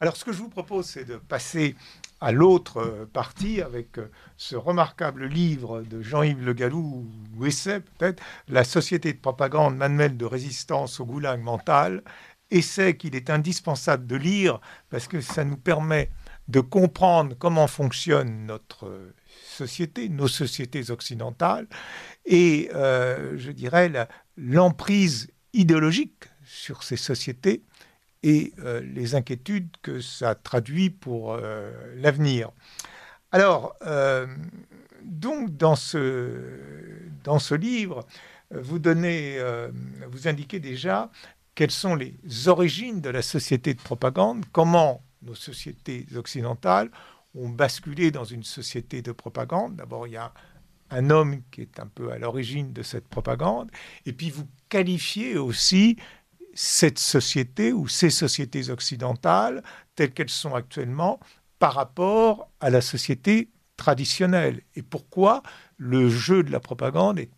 Alors, ce que je vous propose, c'est de passer à l'autre euh, partie avec euh, ce remarquable livre de Jean-Yves Le Gallou, ou essai peut-être, La société de propagande, manuel de résistance au goulag mental. Essai qu'il est indispensable de lire parce que ça nous permet de comprendre comment fonctionne notre société, nos sociétés occidentales, et euh, je dirais l'emprise idéologique sur ces sociétés et euh, les inquiétudes que ça traduit pour euh, l'avenir. Alors, donc dans ce, dans ce livre, vous donnez, vous indiquez déjà quelles sont les origines de la société de propagande, comment nos sociétés occidentales ont basculé dans une société de propagande. D'abord, il y a un homme qui est un peu à l'origine de cette propagande, et puis vous qualifiez aussi cette société ou ces sociétés occidentales telles qu'elles sont actuellement par rapport à la société traditionnelle. Et pourquoi le jeu de la propagande est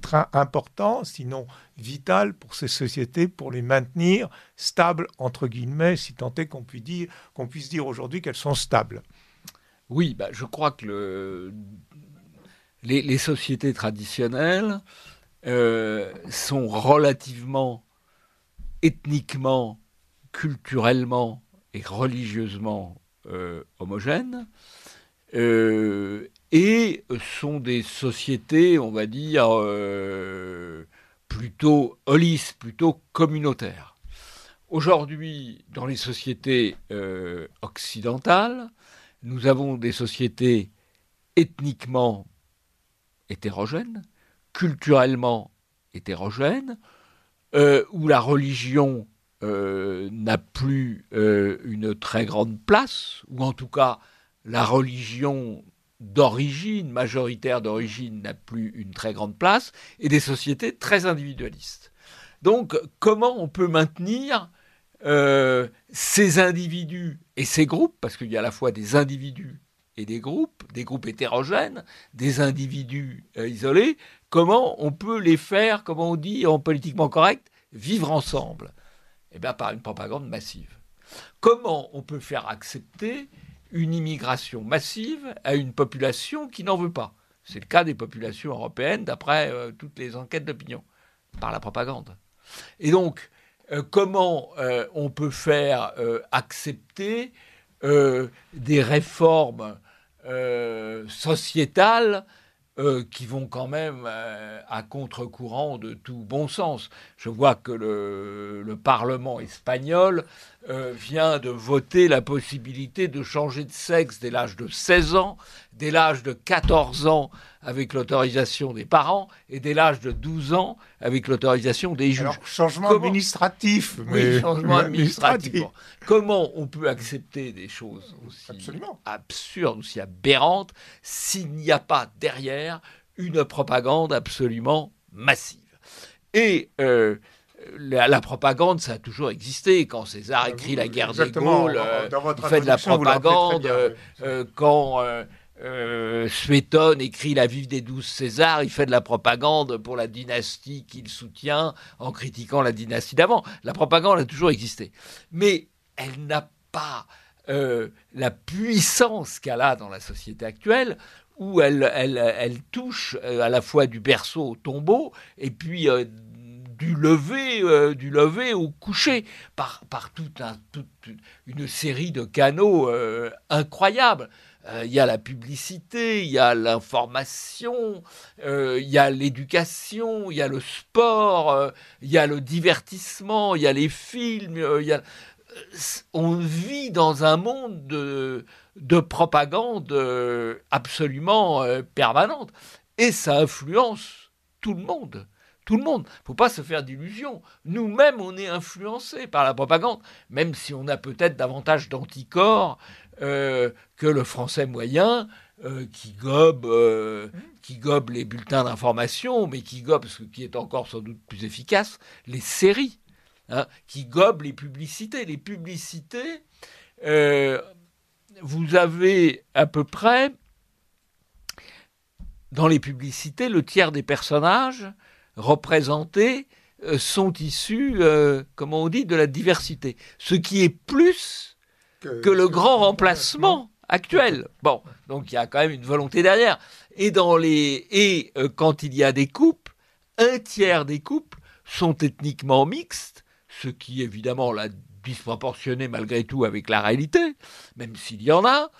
très important, sinon vital pour ces sociétés, pour les maintenir stables, entre guillemets, si tant est qu'on puisse dire, qu'on dire aujourd'hui qu'elles sont stables. Oui, bah, je crois que le, les, sociétés traditionnelles euh, sont relativement ethniquement, culturellement et religieusement euh, homogènes euh, et sont des sociétés, on va dire, plutôt holistes, plutôt communautaires. Aujourd'hui, dans les sociétés occidentales, nous avons des sociétés ethniquement hétérogènes, culturellement hétérogènes, euh, où la religion euh, n'a plus euh, une très grande place, ou en tout cas la religion d'origine, majoritaire d'origine, n'a plus une très grande place, et des sociétés très individualistes. Donc comment on peut maintenir ces individus et ces groupes, parce qu'il y a à la fois des individus et des groupes, des groupes hétérogènes, des individus euh, isolés, comment on peut les faire, comment on dit en politiquement correct, vivre ensemble? Eh bien par une propagande massive. Comment on peut faire accepter une immigration massive à une population qui n'en veut pas? C'est le cas des populations européennes d'après euh, toutes les enquêtes d'opinion, par la propagande. Et donc, euh, comment on peut faire accepter des réformes sociétales euh, qui vont quand même euh, à contre-courant de tout bon sens. Je vois que le Parlement espagnol vient de voter la possibilité de changer de sexe dès l'âge de 16 ans, dès l'âge de 14 ans avec l'autorisation des parents et dès l'âge de 12 ans avec l'autorisation des juges. Alors, changement administratif. Oui, changement administratif. Comment on peut accepter des choses aussi absurdes, aussi aberrantes, s'il n'y a pas derrière une propagande absolument massive? Et euh, la, propagande, ça a toujours existé. Quand César ah, écrit La guerre des Gaules, euh, il fait de la propagande. Euh, quand euh, écrit La Vive des douze Césars, il fait de la propagande pour la dynastie qu'il soutient en critiquant la dynastie d'avant. La propagande a toujours existé. Mais elle n'a pas euh, la puissance qu'elle a dans la société actuelle, où elle, touche euh, à la fois du berceau au tombeau, et puis du lever, du lever au coucher, par toute, une série de canaux incroyables. Euh, il y a la publicité, il y a l'information, euh, il y a l'éducation, il y a le sport, euh, il y a le divertissement, il y a les films, on vit dans un monde de, de propagande absolument permanente. Et ça influence tout le monde tout le monde. Il ne faut pas se faire d'illusions. Nous-mêmes, on est influencés par la propagande, même si on a peut-être davantage d'anticorps que le français moyen. Euh, qui gobe, euh, mmh. qui gobe les bulletins d'information, mais qui gobe, ce qui est encore sans doute plus efficace, les séries, hein, qui gobe les publicités. Les publicités, vous avez à peu près, dans les publicités, le tiers des personnages représentés sont issus, comment on dit, de la diversité. Ce qui est plus que, le grand remplacement actuel. Bon, donc il y a quand même une volonté derrière. Et dans les et quand il y a des coupes, un tiers des couples sont ethniquement mixtes, ce qui évidemment l'a disproportionné malgré tout avec la réalité, même s'il y en a.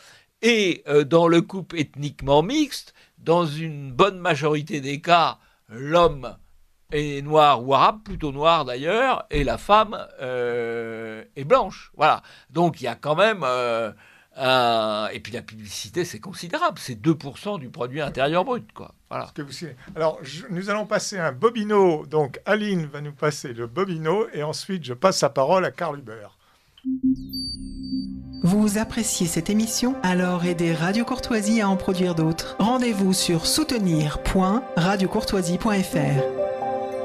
Et dans le couple ethniquement mixte, dans une bonne majorité des cas, l'homme est noir ou arabe, plutôt noir d'ailleurs, et la femme euh, est blanche. Voilà. Donc il y a quand même... Euh, et puis la publicité, c'est considérable. C'est 2% du produit intérieur brut. Quoi. Voilà. Que vous... Alors, nous allons passer un bobino. Donc, Aline va nous passer le bobino. Et ensuite, je passe la parole à Carl Hubert. Vous appréciez cette émission? Alors aidez Radio Courtoisie à en produire d'autres. Rendez-vous sur soutenir.radiocourtoisie.fr.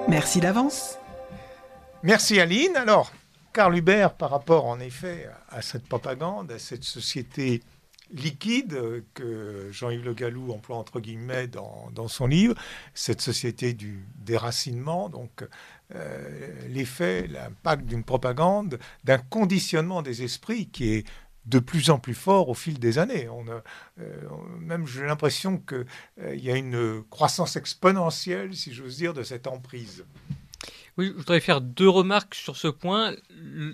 Merci d'avance. Merci Aline. Alors, Carl Hubert, par rapport en effet à cette propagande, à cette société liquide que Jean-Yves Le Gallou emploie entre guillemets dans, dans, son livre, cette société du déracinement, donc euh, l'effet, l'impact d'une propagande, d'un conditionnement des esprits qui est de plus en plus fort au fil des années. Euh, même j'ai l'impression qu'il euh, y a une croissance exponentielle, si j'ose dire, de cette emprise. Oui, je voudrais faire deux remarques sur ce point.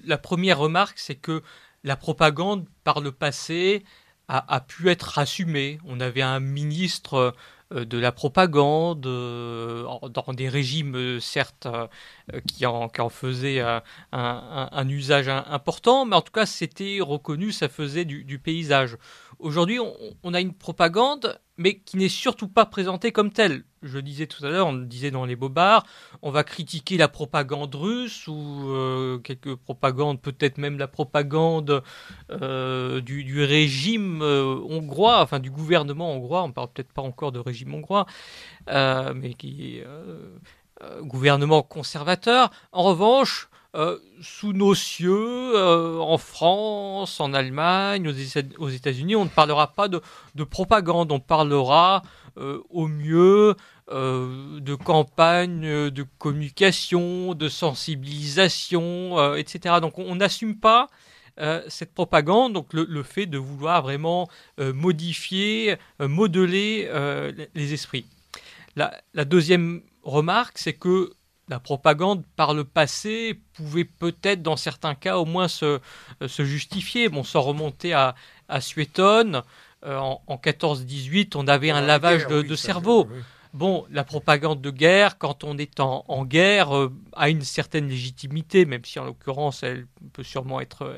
La première remarque, c'est que la propagande, par le passé, a, pu être assumée. On avait un ministre de la propagande, euh, dans des régimes euh, certes qui en, qui en faisaient un, usage important, mais en tout cas c'était reconnu, ça faisait du paysage. Aujourd'hui, on, a une propagande, mais qui n'est surtout pas présentée comme telle. Je disais tout à l'heure, on disait dans les bobards, on va critiquer la propagande russe ou euh, quelques propagandes, peut-être même la propagande euh, du, régime euh, hongrois, enfin du gouvernement hongrois. On parle peut-être pas encore de régime hongrois, mais qui est gouvernement conservateur. En revanche, euh, sous nos cieux, euh, en France, en Allemagne, aux États-Unis, on ne parlera pas de, propagande, on parlera euh, au mieux de campagne de communication, de sensibilisation, etc. Donc on n'assume pas cette propagande, donc le, fait de vouloir vraiment modifier, modeler les esprits. la deuxième remarque, c'est que la propagande par le passé pouvait peut-être dans certains cas au moins se, euh, se justifier. Bon, sans remonter à, à Suétone, euh, en, en 14-18, on avait un lavage de, cerveau. Bon, la propagande de guerre, quand on est en, guerre, euh, a une certaine légitimité, même si en l'occurrence elle peut sûrement être,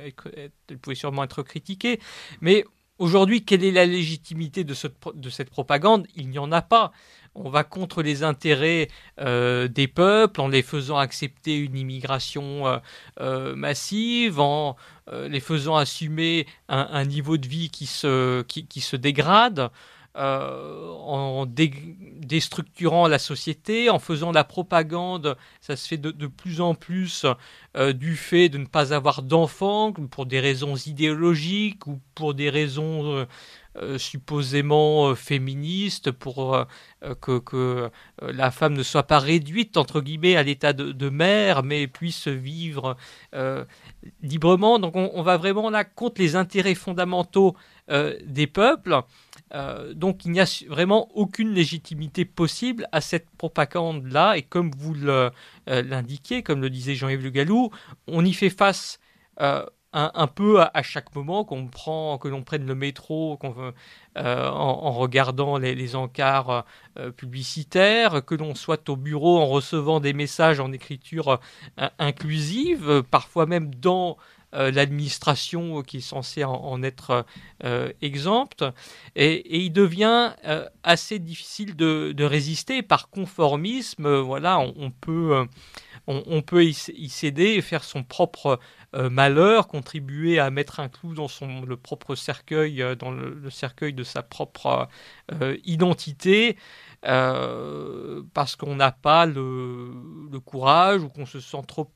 elle pouvait sûrement être critiquée. Mais aujourd'hui, quelle est la légitimité de, ce, de cette propagande? Il n'y en a pas on va contre les intérêts euh, des peuples en les faisant accepter une immigration euh, euh, massive, en les faisant assumer un, niveau de vie qui se, dégrade. en déstructurant la société, en faisant la propagande, ça se fait de plus en plus du fait de ne pas avoir d'enfants pour des raisons idéologiques ou pour des raisons euh, supposément euh, féministe pour euh, que, la femme ne soit pas réduite entre guillemets à l'état de, mère mais puisse vivre librement. Donc on, va vraiment là contre les intérêts fondamentaux des peuples. donc il n'y a vraiment aucune légitimité possible à cette propagande-là. Et comme vous l'indiquez, comme le disait Jean-Yves Le Gallou, on y fait face un, peu à, chaque moment qu'on prend, que l'on prenne le métro, qu'on euh, en, regardant les, encarts euh, publicitaires, que l'on soit au bureau en recevant des messages en écriture euh, inclusive, parfois même dans l'administration qui est censée en, être exempte. Et, il devient assez difficile de, résister par conformisme. Voilà, on, peut on, peut y, céder et faire son propre euh, malheur, contribuer à mettre un clou dans son, le propre cercueil, euh, dans le, cercueil de sa propre euh, identité, parce qu'on n'a pas le, courage ou qu'on se sent trop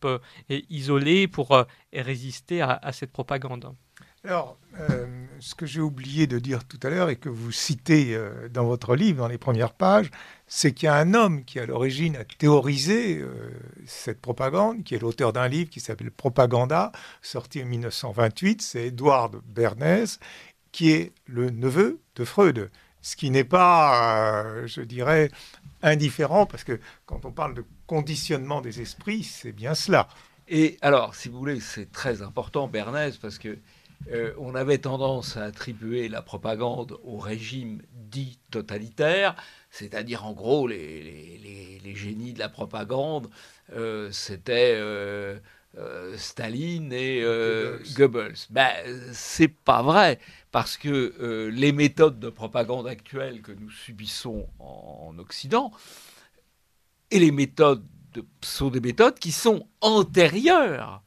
isolé pour résister à, cette propagande. Alors, euh, ce que j'ai oublié de dire tout à l'heure et que vous citez euh, dans votre livre, dans les premières pages, c'est qu'il y a un homme qui, à l'origine, a théorisé euh, cette propagande, qui est l'auteur d'un livre qui s'appelle Propaganda, sorti en 1928. C'est Edward Bernays, qui est le neveu de Freud. Ce qui n'est pas, je dirais, indifférent, parce que quand on parle de conditionnement des esprits, c'est bien cela. Et alors, si vous voulez, c'est très important, Bernays, parce que euh, on avait tendance à attribuer la propagande au régime dit totalitaire, c'est-à-dire en gros les, génies de la propagande, euh, c'était euh, Staline et Goebbels. Ben, c'est pas vrai, parce que les méthodes de propagande actuelles que nous subissons en, en Occident, et les méthodes de, sont des méthodes qui sont antérieures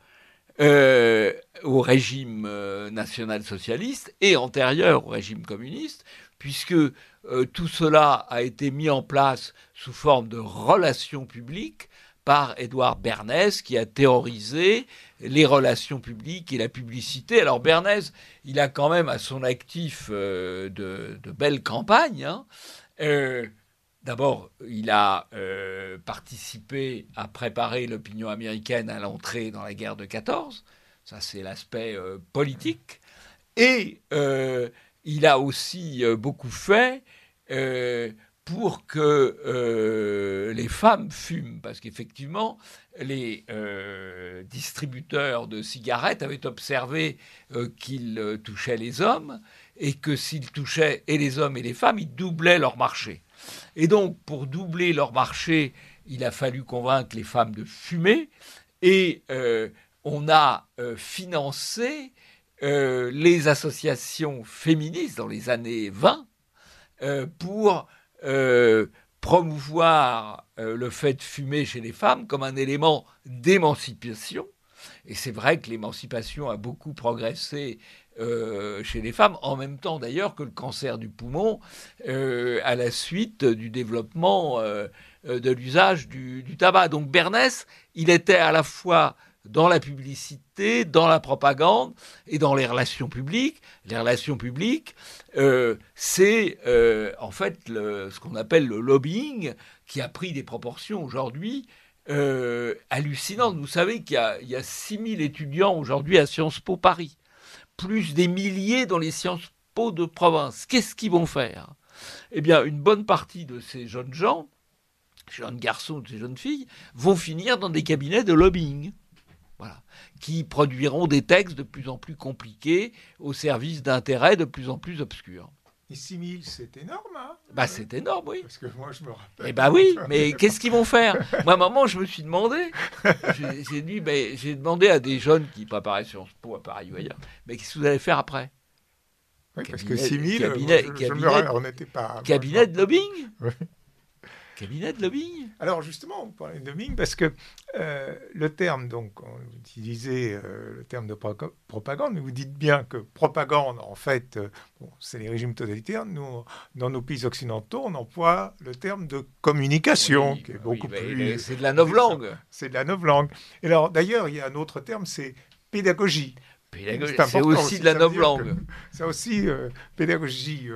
euh, au régime euh, national-socialiste et antérieur au régime communiste, puisque euh, tout cela a été mis en place sous forme de relations publiques par Édouard Bernays, qui a théorisé les relations publiques et la publicité. Alors Bernays, il a quand même à son actif de, belles campagnes. Hein. D'abord, il a euh, participé à préparer l'opinion américaine à l'entrée dans la guerre de 14. Ça, c'est l'aspect euh, politique. Et euh, il a aussi beaucoup fait pour que les femmes fument, parce qu'effectivement, les distributeurs de cigarettes avaient observé qu'ils touchaient les hommes et que s'ils touchaient et les hommes et les femmes, ils doublaient leur marché. Et donc, pour doubler leur marché, il a fallu convaincre les femmes de fumer. Et euh, on a euh, financé euh, les associations féministes dans les années 20 pour promouvoir le fait de fumer chez les femmes comme un élément d'émancipation. Et c'est vrai que l'émancipation a beaucoup progressé euh, chez les femmes, en même temps d'ailleurs que le cancer du poumon, euh, à la suite du développement euh, de l'usage du, tabac. Donc Bernès, il était à la fois dans la publicité, dans la propagande et dans les relations publiques. Les relations publiques, c'est en fait ce qu'on appelle le lobbying qui a pris des proportions aujourd'hui hallucinantes. Vous savez qu'il y, y, a 6000 étudiants aujourd'hui à Sciences Po Paris plus des milliers dans les sciences po de province. Qu'est-ce qu'ils vont faire? Eh bien, une bonne partie de ces jeunes gens, jeunes garçons, ces jeunes filles, vont finir dans des cabinets de lobbying. Voilà, qui produiront des textes de plus en plus compliqués au service d'intérêts de plus en plus obscurs. Et 6 000, c'est énorme, hein. Bah, c'est énorme, oui. Parce que moi, je me rappelle. Eh bah oui, mais qu'est-ce qu'ils vont faire? Moi, à un moment, je me suis demandé, j'ai dit, j'ai demandé à des jeunes qui préparaient Sciences Po à Paris ou ailleurs, mais qu'est-ce que vous allez faire après? Oui, parce que 6 000, cabinet, je, cabinet, on n'était pas... Cabinet de lobbying? oui cabinet de lobbying Alors justement, on parlait de lobbying parce que euh, le terme, donc, on utilisait euh, le terme de propagande, mais vous dites bien que propagande, en fait, euh, c'est les régimes totalitaires. Nous, dans nos pays occidentaux, on emploie le terme de communication, qui est beaucoup plus. C'est de la novlangue. C'est de la novlangue. Et alors, d'ailleurs, il y a un autre terme, c'est pédagogie. Pédagogie, c'est aussi, de la novlangue. C'est aussi pédagogie.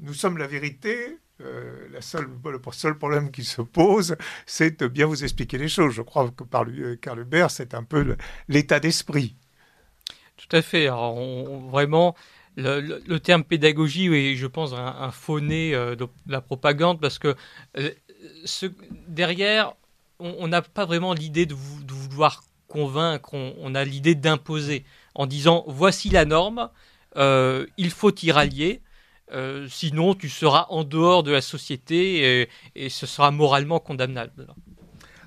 nous sommes la vérité, euh, la seule, le seul problème qui se pose, c'est de bien vous expliquer les choses. Je crois que par lui, Karl Hubert, c'est un peu l'état d'esprit. Tout à fait. Alors, vraiment, le, terme pédagogie est, je pense, un, faux nez euh, de la propagande parce que euh, derrière, on n'a pas vraiment l'idée de, vouloir convaincre, on, a l'idée d'imposer en disant voici la norme, il faut y rallier. Euh, sinon, tu seras en dehors de la société et, ce sera moralement condamnable.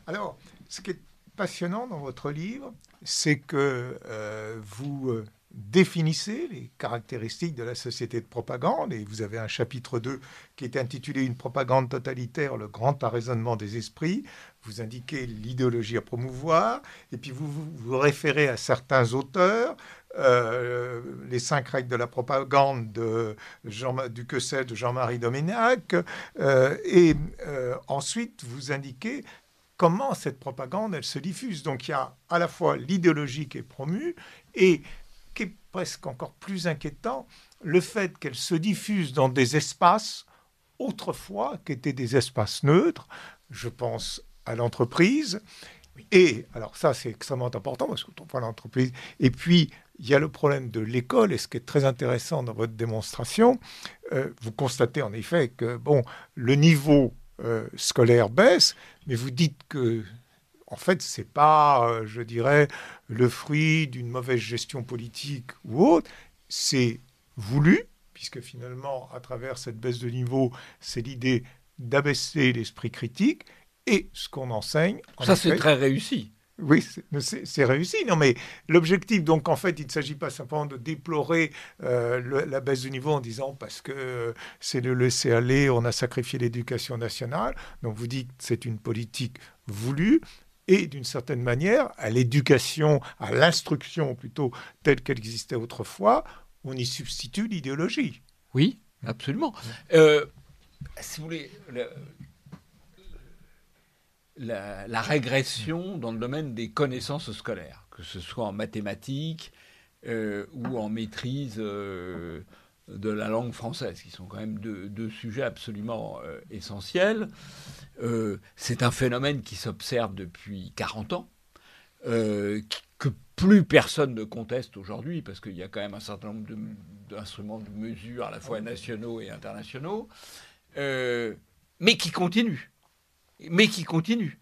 Alors, ce qui est passionnant dans votre livre, c'est que euh, vous euh, définissez les caractéristiques de la société de propagande, et vous avez un chapitre 2 qui est intitulé Une propagande totalitaire, le grand arraisonnement des esprits. Vous indiquez l'idéologie à promouvoir, et puis vous vous référez à certains auteurs, euh, les cinq règles de la propagande de Jean, du que c'est de Jean-Marie Doménac. Euh, et euh, ensuite, vous indiquez comment cette propagande, elle se diffuse. Donc il y a à la fois l'idéologie qui est promue et qui est presque encore plus inquiétant, le fait qu'elle se diffuse dans des espaces autrefois qui étaient des espaces neutres. Je pense à l'entreprise. Et alors ça, c'est extrêmement important parce qu'on parle l'entreprise. Et puis, il y a le problème de l'école, et ce qui est très intéressant dans votre démonstration, euh, vous constatez en effet que bon, le niveau euh, scolaire baisse, mais vous dites que en fait, c'est pas, euh, je dirais, le fruit d'une mauvaise gestion politique ou autre, c'est voulu, puisque finalement, à travers cette baisse de niveau, c'est l'idée d'abaisser l'esprit critique, et ce qu'on enseigne. Ça, c'est très réussi. Oui, c'est réussi. Non, mais l'objectif, donc, en fait, il ne s'agit pas simplement de déplorer euh, la baisse du niveau en disant parce que euh, c'est le laisser aller, on a sacrifié l'éducation nationale. Donc, vous dites que c'est une politique voulue et d'une certaine manière, à l'éducation, à l'instruction plutôt telle qu'elle existait autrefois, on y substitue l'idéologie. Oui, absolument. Euh, si vous voulez, la, régression dans le domaine des connaissances scolaires, que ce soit en mathématiques euh, ou en maîtrise euh, de la langue française, qui sont quand même deux, sujets absolument euh, essentiels. c'est un phénomène qui s'observe depuis 40 ans, que plus personne ne conteste aujourd'hui, parce qu'il y a quand même un certain nombre d'instruments de, de mesure à la fois nationaux et internationaux, mais qui continue mais qui continue.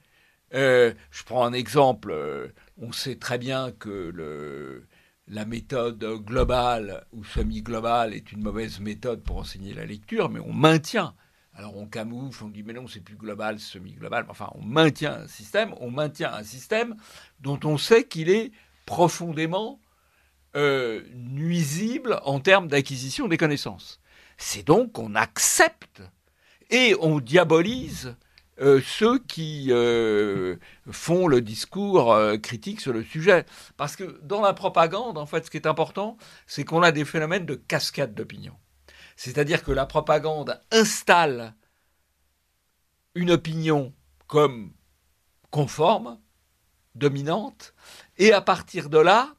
Euh, je prends un exemple. Euh, on sait très bien que la méthode globale ou semi-globale est une mauvaise méthode pour enseigner la lecture, mais on maintient. Alors on camoufle, on dit mais non, c'est plus global, semi-global. Enfin, on maintient un système, on maintient un système dont on sait qu'il est profondément euh, nuisible en termes d'acquisition des connaissances. C'est donc qu'on accepte et on diabolise euh, ceux qui euh, font le discours euh, critique sur le sujet. Parce que dans la propagande, en fait, ce qui est important, c'est qu'on a des phénomènes de cascade d'opinion. C'est-à-dire que la propagande installe une opinion comme conforme, dominante, et à partir de là,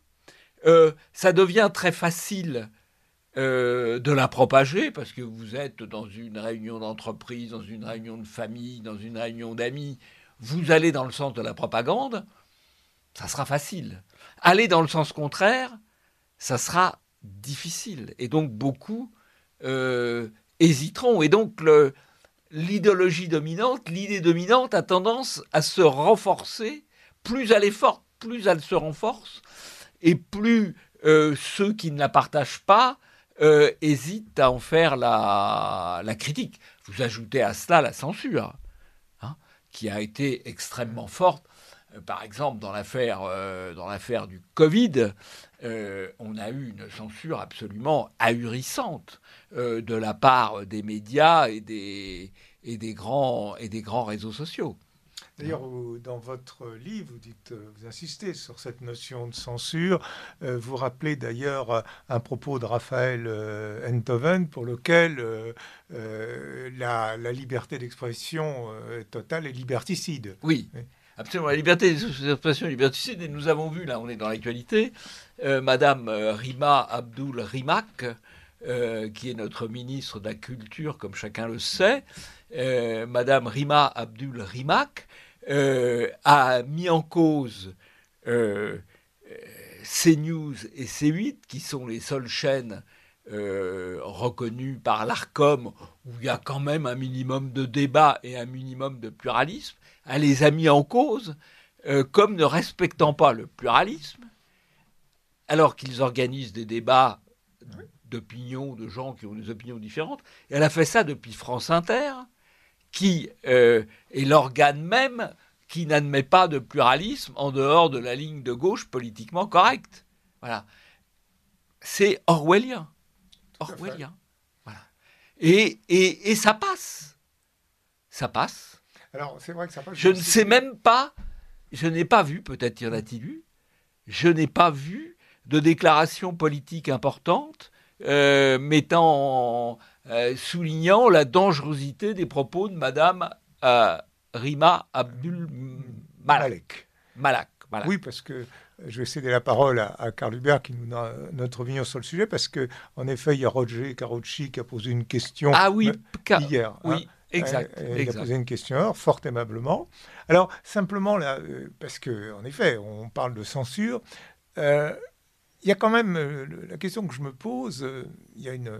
ça devient très facile euh, de la propager, parce que vous êtes dans une réunion d'entreprise, dans une réunion de famille, dans une réunion d'amis, vous allez dans le sens de la propagande, ça sera facile. Aller dans le sens contraire, ça sera difficile. Et donc beaucoup euh, hésiteront. Et donc l'idéologie dominante, l'idée dominante a tendance à se renforcer. Plus elle est forte, plus elle se renforce. Et plus euh, ceux qui ne la partagent pas euh, hésite à en faire la, critique. Vous ajoutez à cela la censure, hein, qui a été extrêmement forte. Euh, par exemple, dans l'affaire euh, du Covid, on a eu une censure absolument ahurissante de la part des médias et et des grands réseaux sociaux. D'ailleurs, dans votre livre, vous, dites, euh, vous insistez sur cette notion de censure. Euh, vous rappelez d'ailleurs euh, un propos de Raphaël Enthoven pour lequel la, liberté d'expression totale est liberticide. Oui. Absolument, la liberté d'expression est liberticide. Et nous avons vu, là, on est dans l'actualité, Madame Rima Abdul Rimak, qui est notre ministre de la Culture, comme chacun le sait, Madame Rima Abdul Rimak, euh, a mis en cause euh, CNews et C8, qui sont les seules chaînes euh, reconnues par l'ARCOM, où il y a quand même un minimum de débat et un minimum de pluralisme, elle les a mis en cause comme ne respectant pas le pluralisme, alors qu'ils organisent des débats d'opinions, de gens qui ont des opinions différentes. Elle a fait ça depuis France Inter, qui euh, est l'organe même qui n'admet pas de pluralisme en dehors de la ligne de gauche politiquement correcte. Voilà. C'est orwellien. Orwellien. Voilà. Et, et, et, ça passe. Ça passe. Alors, c'est vrai que ça passe. Je ne sais même pas, je n'ai pas vu, peut-être y en a-t-il eu, je n'ai pas vu de déclaration politique importante euh, mettant en, euh, soulignant la dangerosité des propos de Madame euh, Rima Abdul Malak. Malak. Oui, parce que je vais céder la parole à, Carl Hubert qui nous donne notre opinion sur le sujet, parce que en effet, il y a Roger Carucci qui a posé une question ah, oui, hier. Oui, hein. exact. Il a posé une question fort aimablement. Alors, simplement, là, euh, parce que en effet, on parle de censure. Euh, il y a quand même euh, la question que je me pose. il y a une,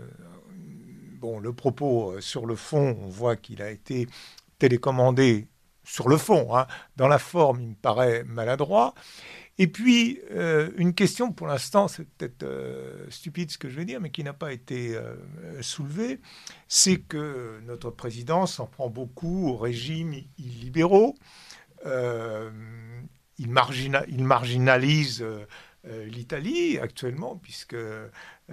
bon, le propos sur le fond, on voit qu'il a été télécommandé sur le fond. Hein. Dans la forme, il me paraît maladroit. Et puis, euh, une question, pour l'instant, c'est peut-être euh, stupide ce que je vais dire, mais qui n'a pas été euh, soulevée, c'est que notre président s'en prend beaucoup aux régimes illibéraux. il, il, marginalise l'Italie actuellement, puisque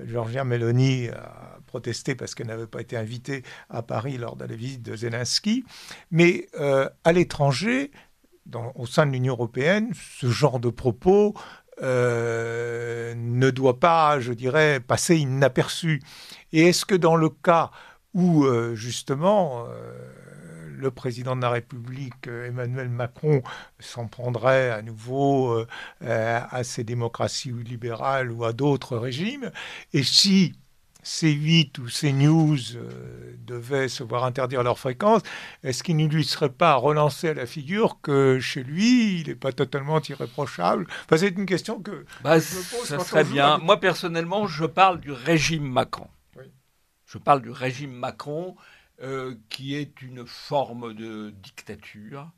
Giorgia Meloni a protesté parce qu'elle n'avait pas été invitée à Paris lors de la visite de Zelensky. Mais à l'étranger, au sein de l'Union européenne, ce genre de propos euh, ne doit pas, je dirais, passer inaperçu. Et est-ce que dans le cas où, euh, justement, euh, le président de la République, Emmanuel Macron, s'en prendrait à nouveau à ces démocraties libérales ou à d'autres régimes, et si C8 ou CNews euh, devaient se voir interdire leur fréquence, est-ce qu'il ne lui serait pas relancé à la figure que chez lui, il n'est pas totalement irréprochable? Enfin, C'est une question que bah, je me pose. Ça serait bien. Moi, personnellement, je parle du régime Macron. Je parle du régime Macron, euh, qui est une forme de dictature,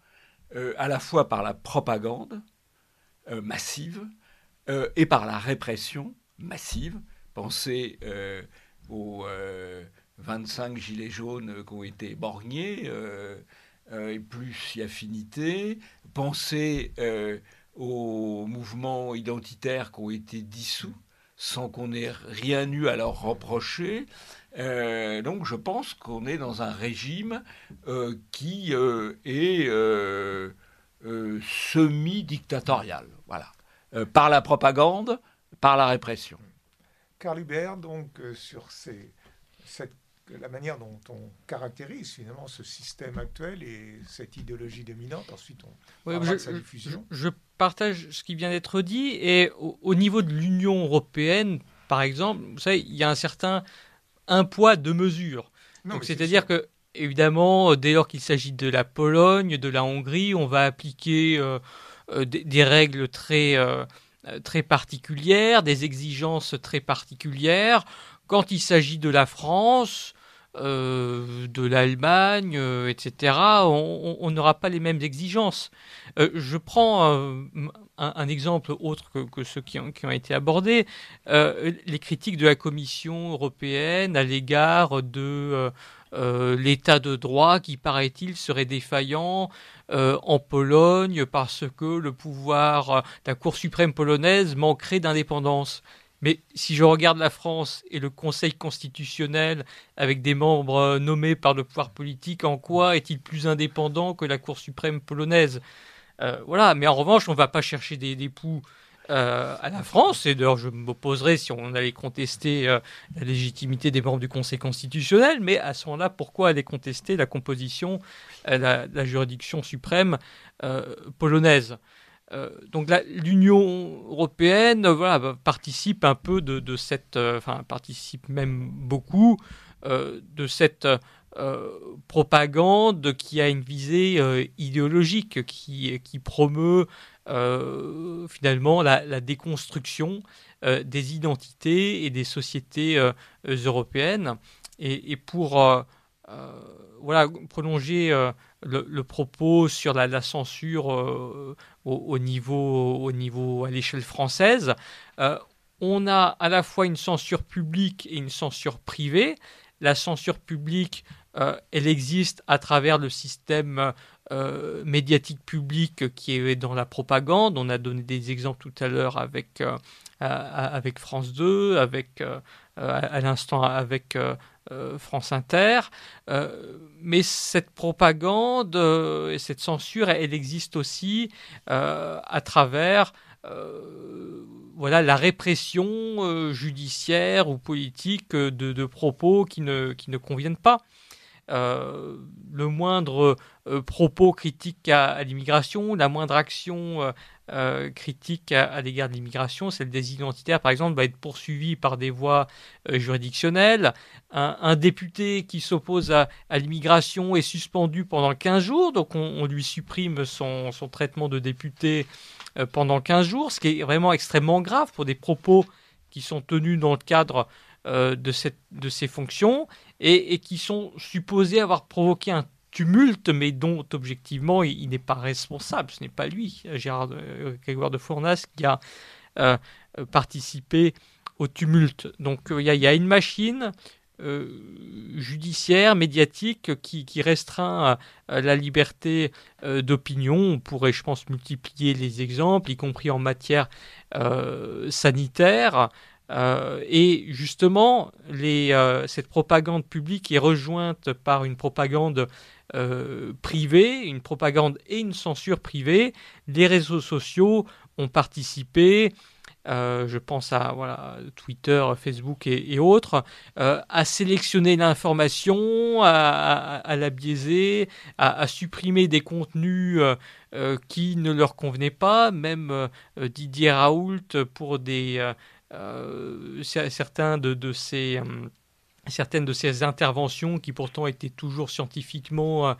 euh, à la fois par la propagande massive et par la répression massive. Pensez aux 25 euh, gilets jaunes qui ont été borgnés, euh, euh, et plus si affinité. Pensez aux mouvements identitaires qui ont été dissous sans qu'on ait rien eu à leur reprocher. Donc je pense qu'on est dans un régime qui est semi-dictatorial, voilà, par la propagande, par la répression. Carl Hubert, donc, euh, sur cette, la manière dont on caractérise finalement ce système actuel et cette idéologie dominante. Ensuite, on oui, je, sa diffusion. Je, partage ce qui vient d'être dit. Et au, niveau de l'Union européenne, par exemple, vous savez, il y a un certain un poids, deux mesures. C'est-à-dire que évidemment, dès lors qu'il s'agit de la Pologne, de la Hongrie, on va appliquer euh, euh, des, règles très, euh, très particulières, des exigences très particulières. Quand il s'agit de la France, euh, de l'Allemagne, euh, etc., on n'aura pas les mêmes exigences. je prends un, exemple autre que, ceux qui ont, été abordés, les critiques de la Commission européenne à l'égard de euh, l'état de droit qui, paraît-il, serait défaillant euh, en Pologne parce que le pouvoir euh, de la Cour suprême polonaise manquerait d'indépendance. Mais si je regarde la France et le Conseil constitutionnel avec des membres nommés par le pouvoir politique, en quoi est-il plus indépendant que la Cour suprême polonaise? Voilà, mais en revanche, on ne va pas chercher des époux euh, à la France, et d'ailleurs je m'opposerais si on allait contester euh, la légitimité des membres du Conseil constitutionnel, mais à ce moment-là, pourquoi aller contester la composition euh, la, juridiction suprême polonaise? Donc l'Union européenne bah, participe un peu de, cette, enfin participe même beaucoup de cette propagande qui a une visée idéologique, qui, promeut euh, finalement la, déconstruction euh, des identités et des sociétés euh, européennes. Et, pour voilà, prolonger le, propos sur la, censure au, niveau, au niveau à l'échelle française, on a à la fois une censure publique et une censure privée. La censure publique, elle existe à travers le système euh, médiatique publique qui est dans la propagande. On a donné des exemples tout à l'heure avec, euh, France 2, avec, euh, à, l'instant avec France Inter. mais cette propagande et cette censure, elle, existe aussi à travers voilà, la répression judiciaire ou politique de, propos qui ne, conviennent pas. Euh, le moindre euh, propos critique à, l'immigration, la moindre action euh, critique à, l'égard de l'immigration, celle des identitaires, par exemple, va être poursuivie par des voies euh, juridictionnelles. Un, député qui s'oppose à, l'immigration est suspendu pendant 15 jours, donc on, lui supprime son, traitement de député euh, pendant 15 jours, ce qui est vraiment extrêmement grave pour des propos qui sont tenus dans le cadre de, cette, de ces fonctions et, et, qui sont supposés avoir provoqué un tumulte, mais dont objectivement il, n'est pas responsable. Ce n'est pas lui, Gérard euh, Grégoire de Fournas, qui a euh, participé au tumulte. Donc euh, il y, a une machine judiciaire, médiatique, qui, restreint la liberté d'opinion. On pourrait, je pense, multiplier les exemples, y compris en matière sanitaire. Et justement, les, cette propagande publique est rejointe par une propagande euh, privée, une propagande et une censure privée. Les réseaux sociaux ont participé, euh, je pense à Twitter, Facebook et, autres, euh, à sélectionner l'information, à, la biaiser, à, supprimer des contenus qui ne leur convenaient pas. Même Didier Raoult, pour des, certains de, ces certaines de ces interventions qui pourtant étaient toujours scientifiquement euh,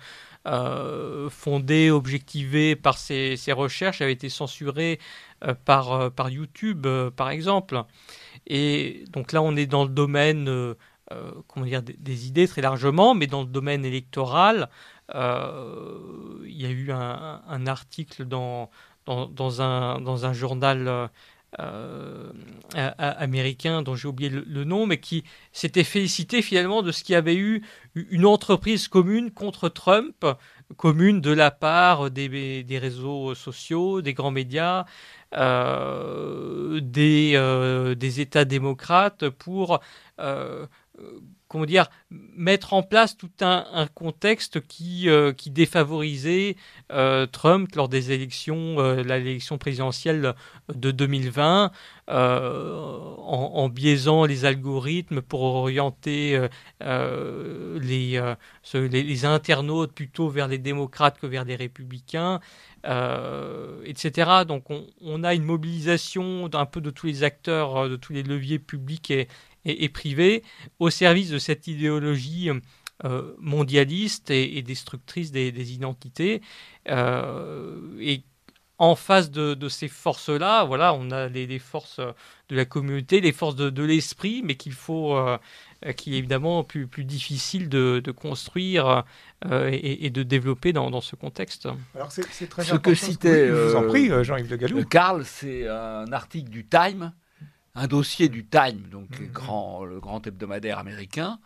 euh, fondées, objectivées par ces, recherches, avaient été censurées euh, par, par YouTube, par exemple. Et donc là, on est dans le domaine comment dire, des, idées très largement, mais dans le domaine électoral, il y a eu un, article dans, dans, un, dans un journal euh, américain dont j'ai oublié le, nom, mais qui s'était félicité finalement de ce qu'il y avait eu une entreprise commune contre Trump, commune de la part des, réseaux sociaux, des grands médias, euh, des, euh, des États démocrates pour comment dire, mettre en place tout un, contexte qui, euh, qui défavorisait euh, Trump lors des élections, euh, l'élection présidentielle de 2020, en, biaisant les algorithmes pour orienter les, les, internautes plutôt vers les démocrates que vers les républicains, etc. Donc on, a une mobilisation d'un peu de tous les acteurs, de tous les leviers publics et, et, privée au service de cette idéologie euh, mondialiste et, destructrice des, identités. Euh, et en face de, ces forces-là, voilà, on a les, forces de la communauté, les forces de, l'esprit, mais qu'il faut, euh, qui est évidemment plus, plus difficile de, construire et, de développer dans, ce contexte. Alors c'est, très ce que citait, je vous en prie, Jean-Yves de Gallou. Karl, c'est un article du Time un dossier du Time, donc le, mhm. grand, le grand hebdomadaire américain,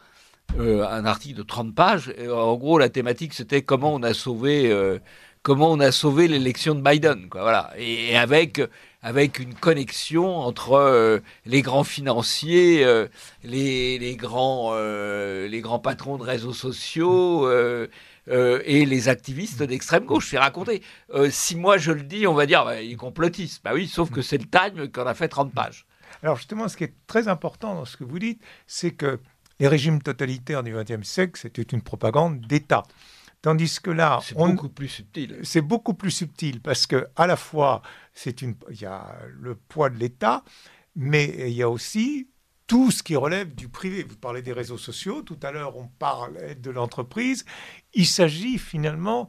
euh, un article de 30 pages. en gros, la thématique, c'était comment on a sauvé, euh, comment on a sauvé l'élection de Biden, quoi. Voilà. Et, avec avec une connexion entre euh, les grands financiers, les, les, grands les grands patrons de réseaux sociaux. et les activistes d'extrême gauche. Je raconter. si moi je le dis, on va dire, bah, il complotiste. Bah oui, sauf que c'est le Time qui en a fait 30 pages. Alors justement, ce qui est très important dans ce que vous dites, c'est que les régimes totalitaires du XXe siècle, c'était une propagande d'État. Tandis que là, c'est beaucoup plus subtil. C'est beaucoup plus subtil parce que à la fois, c'est une, il y a le poids de l'État, mais il y a aussi tout ce qui relève du privé. Vous parlez des réseaux sociaux. Tout à l'heure, on parlait de l'entreprise. Il s'agit finalement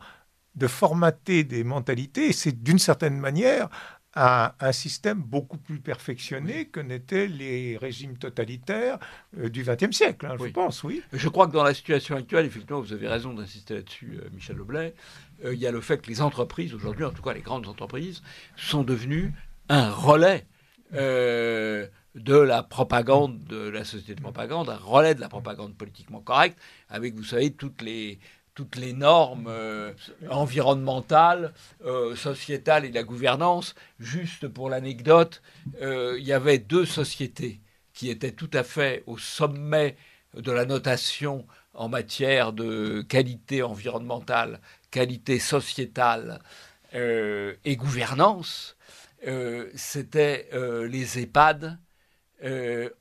de formater des mentalités. C'est d'une certaine manière à un système beaucoup plus perfectionné que n'étaient les régimes totalitaires euh, du XXe siècle, hein, je pense, oui. Je crois que dans la situation actuelle, effectivement, vous avez raison d'insister là-dessus, euh, Michel Leblay, euh, il y a le fait que les entreprises, aujourd'hui, en tout cas les grandes entreprises, sont devenues un relais de la propagande, de la société de propagande, un relais de la propagande politiquement correcte, avec, vous savez, toutes les toutes les normes euh, environnementales, euh, sociétales et la gouvernance. Juste pour l'anecdote, euh, il y avait deux sociétés qui étaient tout à fait au sommet de la notation en matière de qualité environnementale, qualité sociétale et gouvernance. C'était les EHPAD,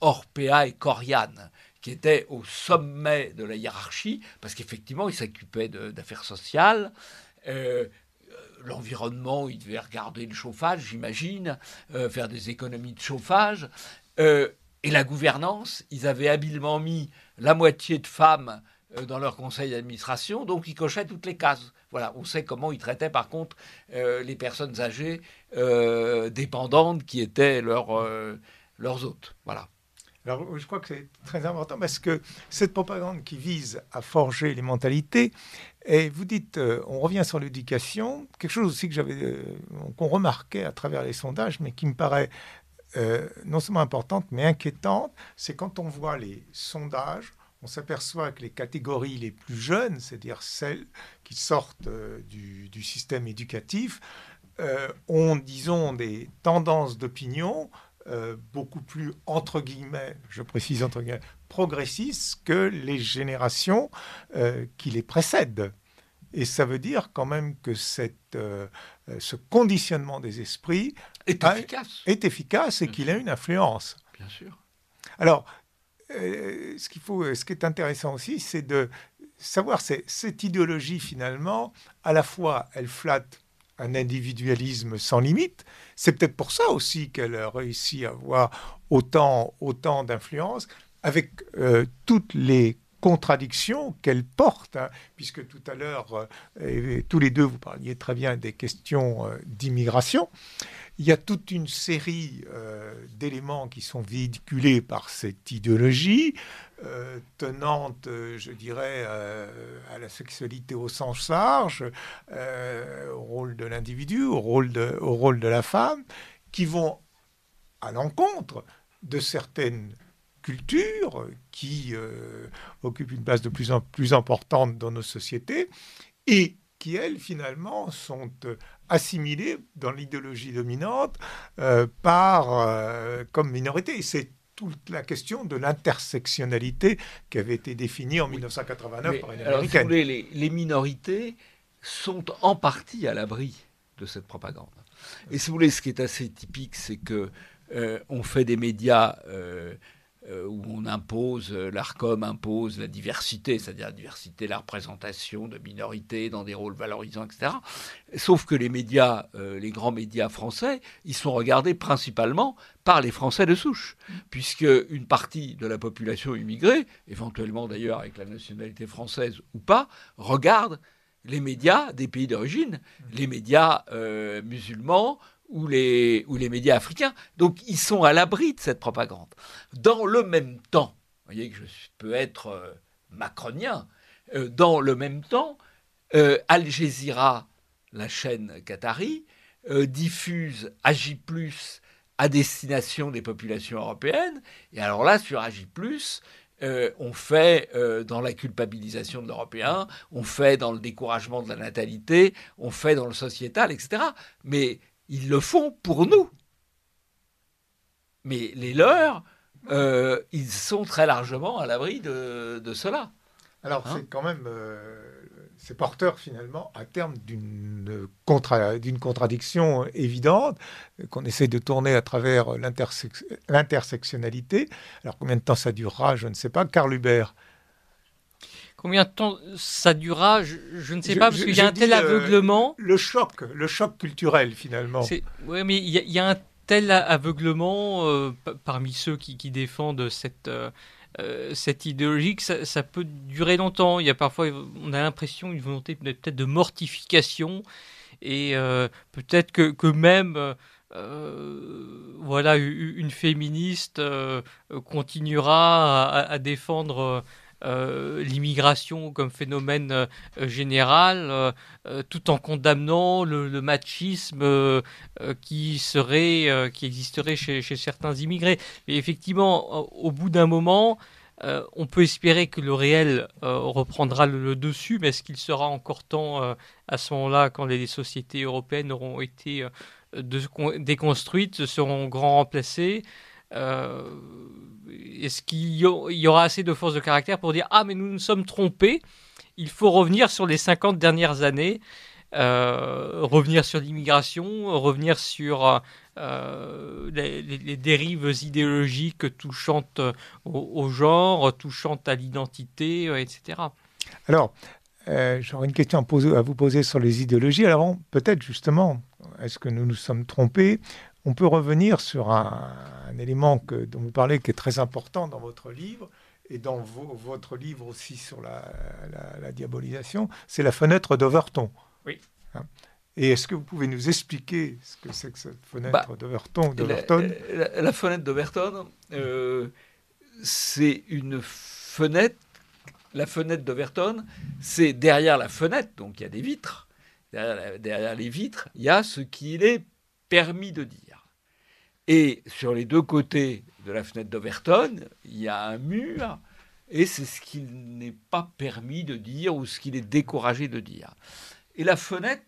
Orpea et Coriane qui était au sommet de la hiérarchie, parce qu'effectivement, il s'occupait d'affaires sociales. Euh, l'environnement, ils devaient regarder le chauffage, j'imagine, faire des économies de chauffage. et la gouvernance, ils avaient habilement mis la moitié de femmes dans leur conseil d'administration, donc ils cochaient toutes les cases. Voilà, on sait comment ils traitaient par contre les personnes âgées dépendantes qui étaient leurs, leurs hôtes. Voilà. Alors, je crois que c'est très important parce que cette propagande qui vise à forger les mentalités, et vous dites, euh, on revient sur l'éducation, quelque chose aussi que j'avais, euh, qu'on remarquait à travers les sondages, mais qui me paraît euh, non seulement importante, mais inquiétante, c'est quand on voit les sondages, on s'aperçoit que les catégories les plus jeunes, c'est-à-dire celles qui sortent du, du, système éducatif, ont, disons, des tendances d'opinion euh, beaucoup plus, entre guillemets, je précise entre guillemets, progressistes que les générations euh, qui les précèdent. Et ça veut dire quand même que cette, euh, ce conditionnement des esprits est efficace, est efficace et qu'il a une influence. Bien sûr. Alors, ce, qu'il faut, ce qui est intéressant aussi, c'est de savoir cette idéologie finalement, à la fois elle flatte un individualisme sans limite. C'est peut-être pour ça aussi qu'elle a réussi à avoir autant, autant d'influence, avec euh, toutes les contradictions qu'elle porte, hein, puisque tout à l'heure, euh, tous les deux, vous parliez très bien des questions euh, d'immigration. Il y a toute une série d'éléments qui sont véhiculés par cette idéologie, euh, tenante, euh, je dirais, euh, à la sexualité au sens large, au rôle de l'individu, au, au rôle de la femme, qui vont à l'encontre de certaines cultures qui occupent une place de plus en plus importante dans nos sociétés et qui, elles, finalement, sont assimilées dans l'idéologie dominante par, comme minorité. C'est toute la question de l'intersectionnalité qui avait été définie en 1989 par une américaine. les, minorités sont en partie à l'abri de cette propagande. Et si vous voulez, ce qui est assez typique, c'est que euh, on fait des médias euh, euh, où on impose, euh, l'ARCOM impose la diversité, c'est-à-dire la diversité, la représentation de minorités dans des rôles valorisants, etc. Sauf que les médias, euh, les grands médias français, ils sont regardés principalement par les Français de souche, puisque une partie de la population immigrée, éventuellement d'ailleurs avec la nationalité française ou pas, regarde les médias des pays d'origine, les médias musulmans, ou les, ou les médias africains. Donc ils sont à l'abri de cette propagande. Dans le même temps, vous voyez que je peux être euh, macronien, euh, dans le même temps, euh, Al Jazeera, la chaîne qatari, diffuse Agi à destination des populations européennes. Et alors là, sur Agi on fait dans la culpabilisation de l'Européen, on fait dans le découragement de la natalité, on fait dans le sociétal, etc. Mais ils le font pour nous. Mais les leurs, euh, ils sont très largement à l'abri de, cela. Alors hein c'est quand même, euh, c'est porteur finalement à terme d'une contradiction évidente qu'on essaie de tourner à travers l'intersectionnalité. Alors combien de temps ça durera, je ne sais pas. Karl Hubert, Combien de temps ça durera je, ne sais pas, parce qu'il y a un tel euh, aveuglement. le choc, le choc culturel finalement. Oui, mais il y, a un tel aveuglement euh, parmi ceux qui, défendent cette, euh, cette idéologie que ça, peut durer longtemps. Il y a parfois, on a l'impression, une volonté peut-être de mortification. Et peut-être que, que, même. voilà, une féministe continuera à défendre euh, l'immigration comme phénomène euh, général, euh, tout en condamnant le, machisme qui serait, qui existerait chez, certains immigrés. Mais effectivement, au bout d'un moment, on peut espérer que le réel reprendra le, dessus, mais est-ce qu'il sera encore temps à ce moment-là, quand les sociétés européennes auront été déconstruites, seront grand remplacées est-ce qu'il y aura assez de force de caractère pour dire Ah, mais nous nous sommes trompés, il faut revenir sur les 50 dernières années, euh, revenir sur l'immigration, revenir sur euh, les, dérives idéologiques touchantes au, genre, touchantes à l'identité, euh, etc. Alors, euh, j'aurais une question à, vous poser sur les idéologies. Alors, peut-être justement, est-ce que nous nous sommes trompés? On peut revenir sur un, élément que, dont vous parlez qui est très important dans votre livre et dans votre livre aussi sur la, diabolisation, c'est la fenêtre d'Overton. Oui. Hein. et est-ce que vous pouvez nous expliquer ce que c'est que cette fenêtre bah, d'Overton la, fenêtre d'Overton, euh, c'est une fenêtre la fenêtre d'Overton, c'est derrière la fenêtre, donc il y a des vitres. Derrière, les vitres, il y a ce qu'il est permis de dire. Et sur les deux côtés de la fenêtre d'Overton, il y a un mur, et c'est ce qu'il n'est pas permis de dire ou ce qu'il est découragé de dire. Et la fenêtre,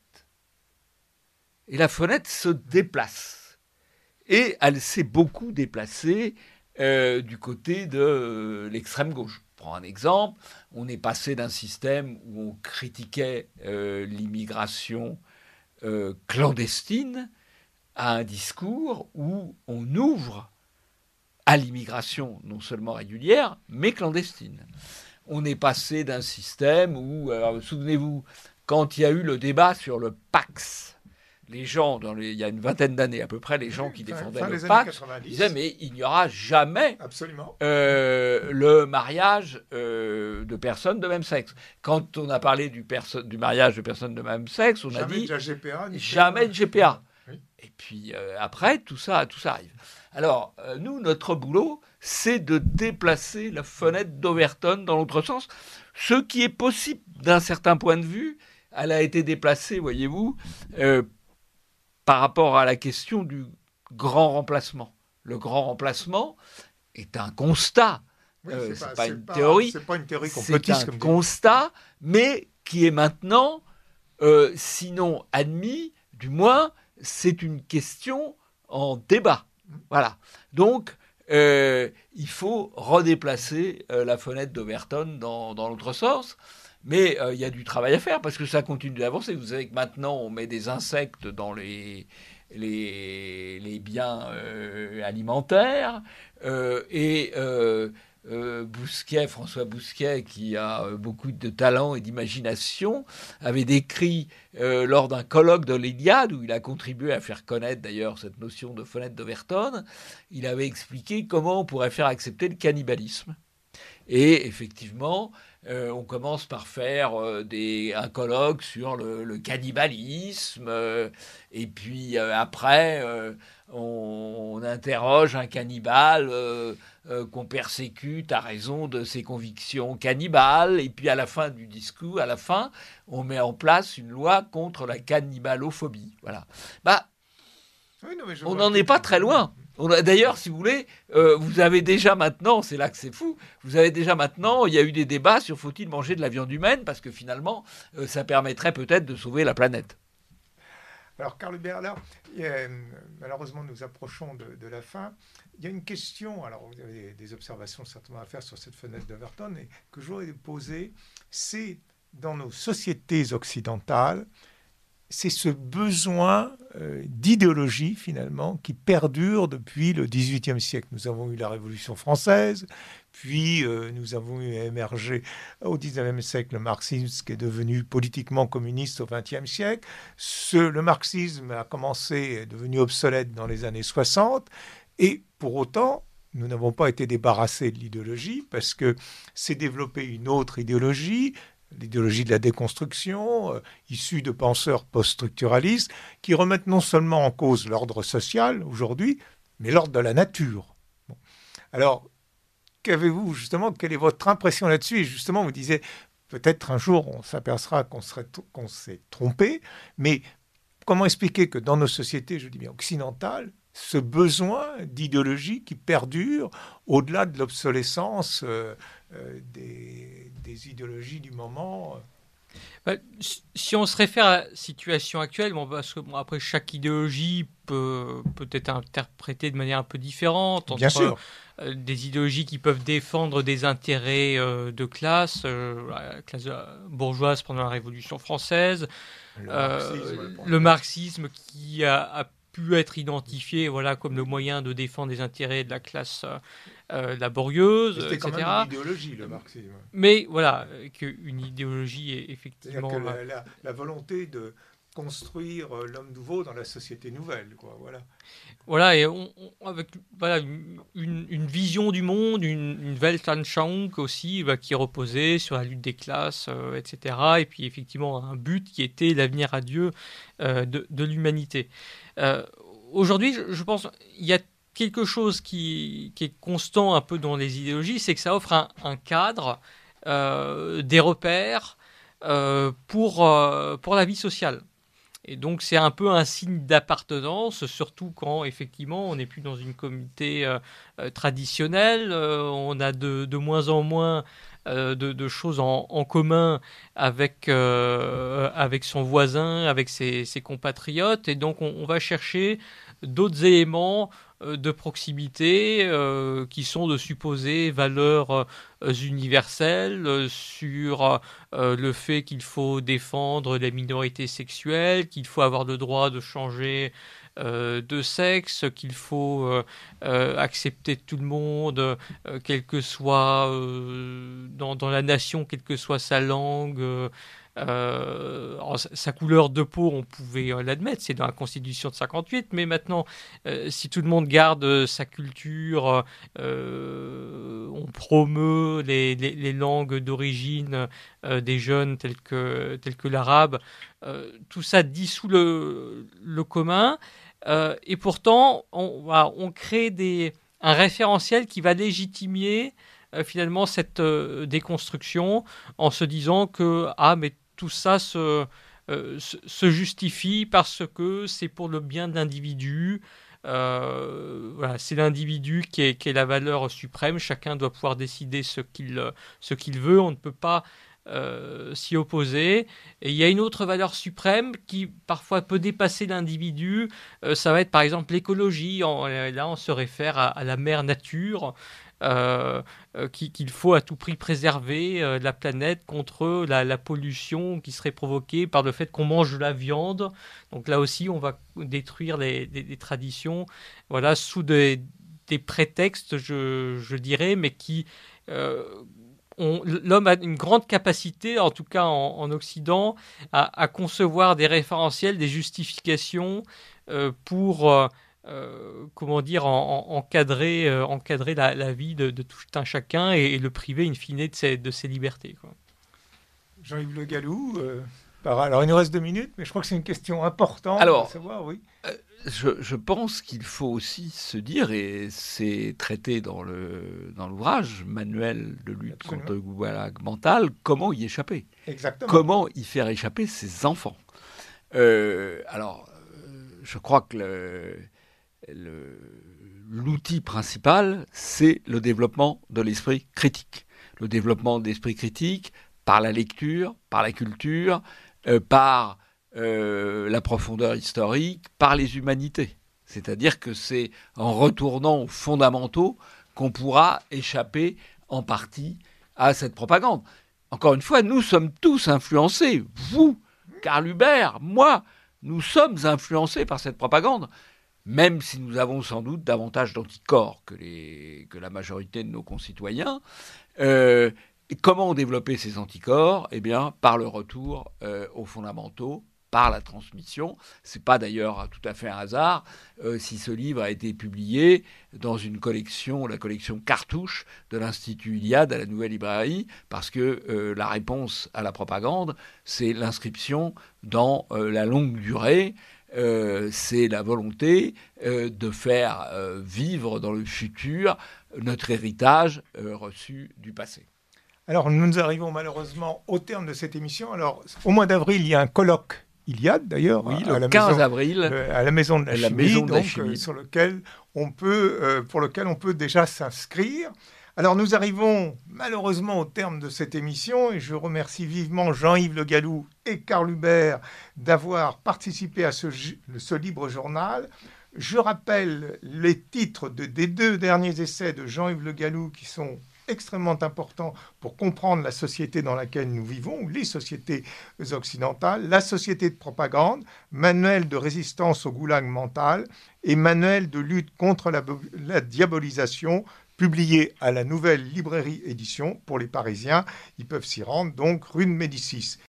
et la fenêtre se déplace. Et elle s'est beaucoup déplacée euh, du côté de euh, l'extrême gauche prends un exemple, on est passé d'un système où on critiquait euh, l'immigration clandestine à un discours où on ouvre à l'immigration non seulement régulière, mais clandestine. On est passé d'un système où, souvenez-vous, quand il y a eu le débat sur le Pax, les gens, dans il y a une vingtaine d'années à peu près, les gens qui défendaient le pacte disaient mais il n'y aura jamais euh, le mariage euh, de personnes de même sexe. Quand on a parlé du, du mariage de personnes de même sexe, on a dit GPA, jamais de GPA. Et puis euh, après, tout ça, tout ça arrive. Alors, nous, notre boulot, c'est de déplacer la fenêtre d'Overton dans l'autre sens, ce qui est possible d'un certain point de vue. Elle a été déplacée, voyez-vous, par rapport à la question du grand remplacement. Le grand remplacement est un constat. Euh, c'est pas, une théorie. C'est pas une théorie C'est un constat, mais qui est maintenant, euh, sinon admis, du moins, c'est une question en débat. Voilà. Donc, euh, il faut redéplacer la fenêtre d'Overton dans, dans l'autre sens. Mais euh, il y a du travail à faire parce que ça continue d'avancer. Vous savez que maintenant, on met des insectes dans les, les, les biens euh, alimentaires. Euh, et Bousquet, François Bousquet, qui a beaucoup de talent et d'imagination, avait décrit lors d'un colloque de l'Iliade, où il a contribué à faire connaître d'ailleurs cette notion de fenêtre d'Overton, il avait expliqué comment on pourrait faire accepter le cannibalisme. Et effectivement, euh, on commence par faire euh, des, un colloque sur le, cannibalisme, euh, et puis après, on, interroge un cannibale qu'on persécute à raison de ses convictions cannibales, et puis à la fin du discours, à la fin, on met en place une loi contre la cannibalophobie. Voilà. Bah, on n'en est pas très loin. D'ailleurs, si vous voulez, euh, vous avez déjà maintenant, c'est là que c'est fou, vous avez déjà maintenant, il y a eu des débats sur faut-il manger de la viande humaine, parce que finalement, euh, ça permettrait peut-être de sauver la planète. Alors, Carl Bernard, malheureusement, nous approchons de, la fin. Il y a une question, alors vous avez des observations certainement à faire sur cette fenêtre d'Overton, que je voudrais poser, c'est dans nos sociétés occidentales, c'est ce besoin euh, d'idéologie finalement qui perdure depuis le XVIIIe siècle. Nous avons eu la Révolution française, puis euh, nous avons eu émerger au XIXe siècle le marxisme qui est devenu politiquement communiste au XXe siècle. le marxisme a commencé, est devenu obsolète dans les années 60, et pour autant, nous n'avons pas été débarrassés de l'idéologie parce que s'est développée une autre idéologie, l'idéologie de la déconstruction, euh, issue de penseurs post-structuralistes, qui remettent non seulement en cause l'ordre social aujourd'hui, mais l'ordre de la nature. Alors, qu'avez-vous justement, quelle est votre impression là-dessus? Justement, vous disiez, peut-être un jour on s'apercevra qu'on s'est trompé, mais comment expliquer que dans nos sociétés, je dis bien occidentales, ce besoin d'idéologie qui perdure au-delà de l'obsolescence euh, euh, des, idéologies du moment. Bah, si on se réfère à la situation actuelle, bon, parce que bon, après chaque idéologie peut, peut être interprétée de manière un peu différente. Bien sûr. Euh, des idéologies qui peuvent défendre des intérêts euh, de classe, la classe bourgeoise pendant la Révolution française, le, marxisme, qui a, a pu être identifié voilà, comme le moyen de défendre les intérêts de la classe laborieuse, etc. Quand même une idéologie, le marxisme. Mais voilà, qu'une idéologie est effectivement... la, volonté de construire l'homme nouveau dans la société nouvelle, quoi, voilà. Voilà, et on, avec voilà, une, vision du monde, une, une Weltanschauung aussi, bah, qui reposait sur la lutte des classes, euh, etc. Et puis effectivement un but qui était l'avenir à Dieu euh, de, l'humanité. Euh, aujourd'hui, je, pense il y a quelque chose qui, est constant un peu dans les idéologies, c'est que ça offre un, cadre, des repères pour, pour la vie sociale. Et donc c'est un peu un signe d'appartenance, surtout quand effectivement on n'est plus dans une communauté euh, euh, traditionnelle, euh, on a de, de, moins en moins de, choses en, commun avec, avec son voisin, avec ses, compatriotes, et donc on, va chercher d'autres éléments euh, de proximité euh, qui sont de supposées valeurs euh, universelles sur le fait qu'il faut défendre les minorités sexuelles, qu'il faut avoir le droit de changer de sexe, qu'il faut accepter tout le monde, quel que soit dans, la nation, quelle que soit sa langue. Euh, sa couleur de peau, on pouvait euh, l'admettre, c'est dans la Constitution de 58, mais maintenant, euh, si tout le monde garde sa culture, on promeut les, langues d'origine des jeunes telles que, telles que l'arabe, tout ça dissout le, le commun, et pourtant, on, crée un référentiel qui va légitimer finalement cette déconstruction en se disant que ah mais tout ça euh, se, justifie parce que c'est pour le bien de l'individu. Euh, voilà, c'est l'individu qui est, la valeur suprême. Chacun doit pouvoir décider ce qu'il veut. On ne peut pas euh, s'y opposer. Et il y a une autre valeur suprême qui parfois peut dépasser l'individu. ça va être par exemple l'écologie. Là, on se réfère à, la mère nature. Euh, euh, qu'il faut à tout prix préserver euh, la planète contre la, pollution qui serait provoquée par le fait qu'on mange de la viande. Donc là aussi, on va détruire les, traditions, voilà, sous des, prétextes, je, dirais, mais qui l'homme a une grande capacité, en tout cas en, Occident, à, concevoir des référentiels, des justifications pour euh, comment dire, encadrer, euh, encadrer la, vie de, tout un chacun et, le priver, in fine, de ses, de ses libertés. Jean-Yves Le Gallou, euh, alors il nous reste deux minutes, mais je crois que c'est une question importante alors, savoir, oui. Je, pense qu'il faut aussi se dire, et c'est traité dans l'ouvrage dans Manuel de lutte contre le gouvernement mental, comment y échapper. Exactement. Comment y faire échapper ses enfants. alors, je crois que le, l'outil principal, c'est le développement de l'esprit critique. Le développement de l'esprit critique par la lecture, par la culture, euh, par euh, la profondeur historique, par les humanités. C'est-à-dire que c'est en retournant aux fondamentaux qu'on pourra échapper en partie à cette propagande. Encore une fois, nous sommes tous influencés. Vous, Karl Hubert, moi, nous sommes influencés par cette propagande même si nous avons sans doute davantage d'anticorps que, la majorité de nos concitoyens. Euh, comment développer ces anticorps? Eh bien, par le retour euh, aux fondamentaux, par la transmission. C'est pas d'ailleurs tout à fait un hasard euh, si ce livre a été publié dans une collection, la collection Cartouche de l'Institut Iliade à la Nouvelle Librairie, parce que la réponse à la propagande, c'est l'inscription dans la longue durée euh, c'est la volonté euh, de faire euh, vivre dans le futur notre héritage reçu du passé. Alors nous arrivons malheureusement au terme de cette émission. Alors au mois d'avril, il y a un colloque Iliade d'ailleurs, oui, le à la 15 avril, à la maison de la, chimie, sur lequel on peut, pour lequel on peut déjà s'inscrire. Alors nous arrivons malheureusement au terme de cette émission et je remercie vivement Jean-Yves Le Gallou et Karl Hubert d'avoir participé à ce, ce, libre journal. Je rappelle les titres de, des deux derniers essais de Jean-Yves Le Gallou qui sont extrêmement importants pour comprendre la société dans laquelle nous vivons, les sociétés occidentales, la société de propagande, manuel de résistance au goulag mental et manuel de lutte contre la, la diabolisation publié à la Nouvelle Librairie Édition pour les Parisiens. Ils peuvent s'y rendre, donc rue de Médicis.